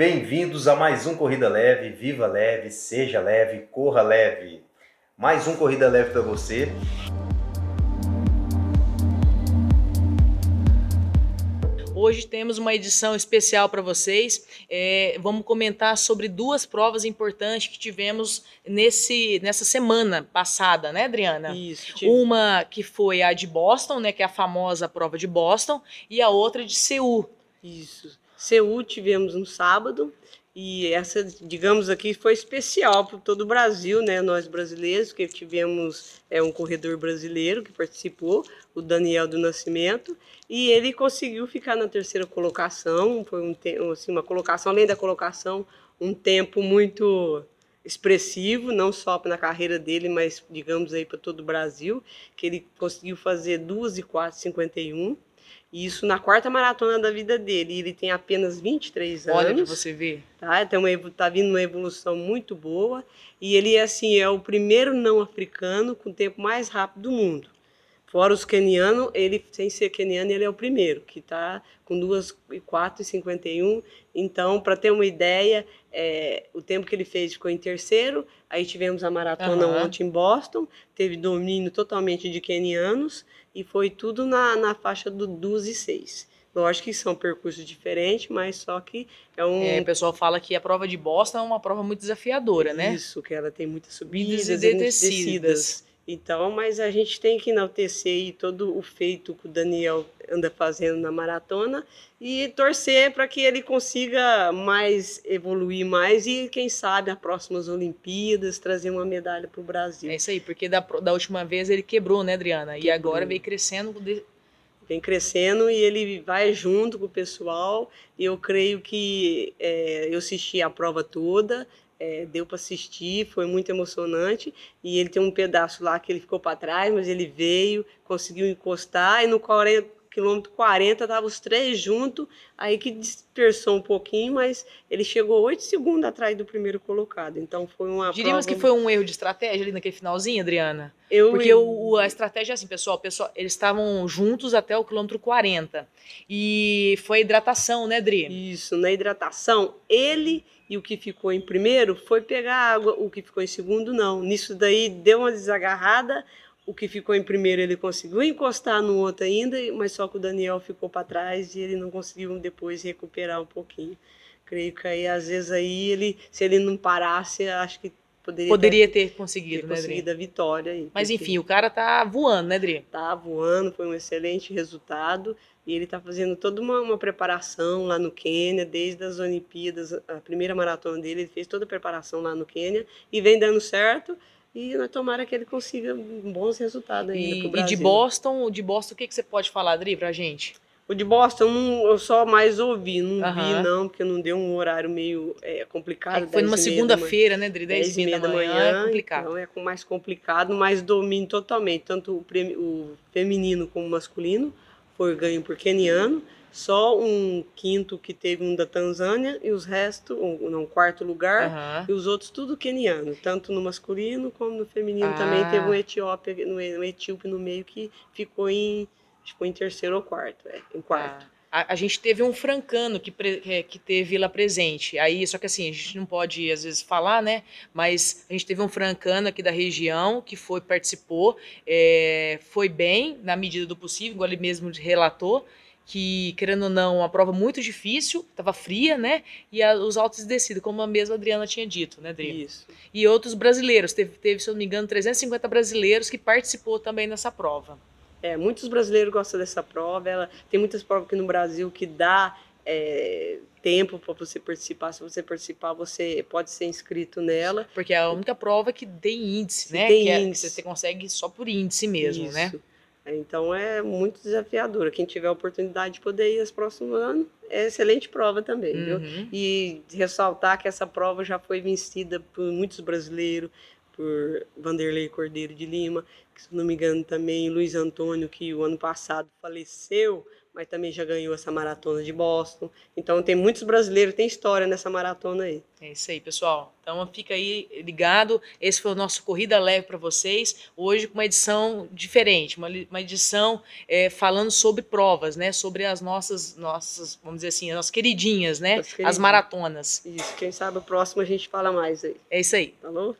Bem-vindos a mais um Corrida Leve. Viva leve, seja leve, corra leve. Mais um Corrida Leve para você. Hoje temos uma edição especial para vocês. É, vamos comentar sobre duas provas importantes que tivemos nesse, nessa semana passada, né, Adriana? Isso. Uma que foi a de Boston, né, que é a famosa prova de Boston, e a outra de Seul. Isso. Seul tivemos no sábado e essa, digamos aqui, foi especial para todo o Brasil, né? Nós brasileiros, que tivemos é, um corredor brasileiro que participou, o Daniel do Nascimento, e ele conseguiu ficar na terceira colocação. Foi um, assim, uma colocação, além da colocação, um tempo muito expressivo, não só na carreira dele, mas digamos aí para todo o Brasil, que ele conseguiu fazer 2 e 4 51 isso na quarta maratona da vida dele. Ele tem apenas 23 anos. Olha para você ver. Tá, então tá vindo uma evolução muito boa. E ele assim, é o primeiro não africano com o tempo mais rápido do mundo. Fora os kenianos, ele, sem ser keniano, ele é o primeiro, que está com 2 e 4 e 51. Então, para ter uma ideia, é, o tempo que ele fez ficou em terceiro. Aí tivemos a maratona uhum. ontem em Boston, teve domínio totalmente de kenianos e foi tudo na, na faixa do 12 e 6. Lógico que são percursos diferentes, mas só que é um. É, o pessoal fala que a prova de Boston é uma prova muito desafiadora, né? Isso, que ela tem muitas subidas e descidas. Então, mas a gente tem que enaltecer todo o feito que o Daniel anda fazendo na maratona e torcer para que ele consiga mais evoluir mais e quem sabe as próximas Olimpíadas trazer uma medalha para o Brasil. É isso aí, porque da, da última vez ele quebrou, né, Adriana? Quebrou. E agora vem crescendo. Vem crescendo e ele vai junto com o pessoal. E eu creio que é, eu assisti a prova toda é, deu para assistir, foi muito emocionante. E ele tem um pedaço lá que ele ficou para trás, mas ele veio, conseguiu encostar, e no 40, quilômetro 40 estavam os três juntos, aí que dispersou um pouquinho, mas ele chegou oito segundos atrás do primeiro colocado. Então foi uma. Diríamos prova... que foi um erro de estratégia ali naquele finalzinho, Adriana? Eu... Porque o, a estratégia é assim, pessoal, pessoal, eles estavam juntos até o quilômetro 40. E foi hidratação, né, Dri? Isso, na hidratação, ele e o que ficou em primeiro foi pegar água, o que ficou em segundo não. Nisso daí deu uma desagarrada, o que ficou em primeiro ele conseguiu encostar no outro ainda, mas só que o Daniel ficou para trás e ele não conseguiu depois recuperar um pouquinho. Creio que aí às vezes aí ele, se ele não parasse, acho que poderia, poderia ter, ter conseguido, ter né, conseguido a vitória. Aí, mas enfim, o cara tá voando, né, Dri? Tá voando, foi um excelente resultado. E ele está fazendo toda uma, uma, preparação lá no Quênia, desde as Olimpíadas, a primeira maratona dele, ele fez toda a preparação lá no Quênia e vem dando certo. E tomara que ele consiga bons resultados ainda e, e de Boston, de Boston, o que, que você pode falar, Adri, pra gente? O de Boston eu só mais ouvi, não uhum. vi não, porque não deu um horário meio é, complicado. É foi numa segunda-feira, né, Dri? 10 e meia da manhã, manhã, é complicado. Então é mais complicado, mas domínio totalmente, tanto o, o feminino como o masculino foi ganho por keniano, só um quinto que teve um da Tanzânia e os restos, um, não, quarto lugar, uhum. e os outros tudo keniano, tanto no masculino como no feminino ah. também teve um etíope, um etíope no meio que ficou em, ficou em terceiro ou quarto, é, em quarto. Ah. A, a, gente teve um francano que, que, que, teve lá presente. Aí, só que assim, a gente não pode às vezes falar, né? Mas a gente teve um francano aqui da região que foi, participou, é, foi bem na medida do possível, igual ele mesmo relatou que, querendo ou não, uma prova muito difícil, estava fria, né? E a, os altos e descidas, como a mesma Adriana tinha dito, né, Adriana? Isso. E outros brasileiros, teve, teve, se eu não me engano, 350 brasileiros que participou também nessa prova. É, muitos brasileiros gostam dessa prova. Ela tem muitas provas aqui no Brasil que dá é, tempo para você participar. Se você participar, você pode ser inscrito nela. Porque é a única prova que tem índice, né? Tem que é, índice. você consegue só por índice mesmo, né? Isso. né? Então é muito desafiadora. Quem tiver a oportunidade de poder ir aos próximos anos, é excelente prova também, uhum. viu? E ressaltar que essa prova já foi vencida por muitos brasileiros, por Vanderlei Cordeiro de Lima, que, se não me engano também Luiz Antônio, que o ano passado faleceu, mas também já ganhou essa maratona de Boston. Então tem muitos brasileiros, tem história nessa maratona aí. É isso aí, pessoal. Então fica aí ligado. Esse foi o nosso Corrida Leve para vocês. Hoje com uma edição diferente, uma, uma edição é, falando sobre provas, né? Sobre as nossas, nossas, vamos dizer assim, as nossas queridinhas, né? As, queridinhas. as maratonas. Isso, quem sabe o próximo a gente fala mais aí. É isso aí. Falou?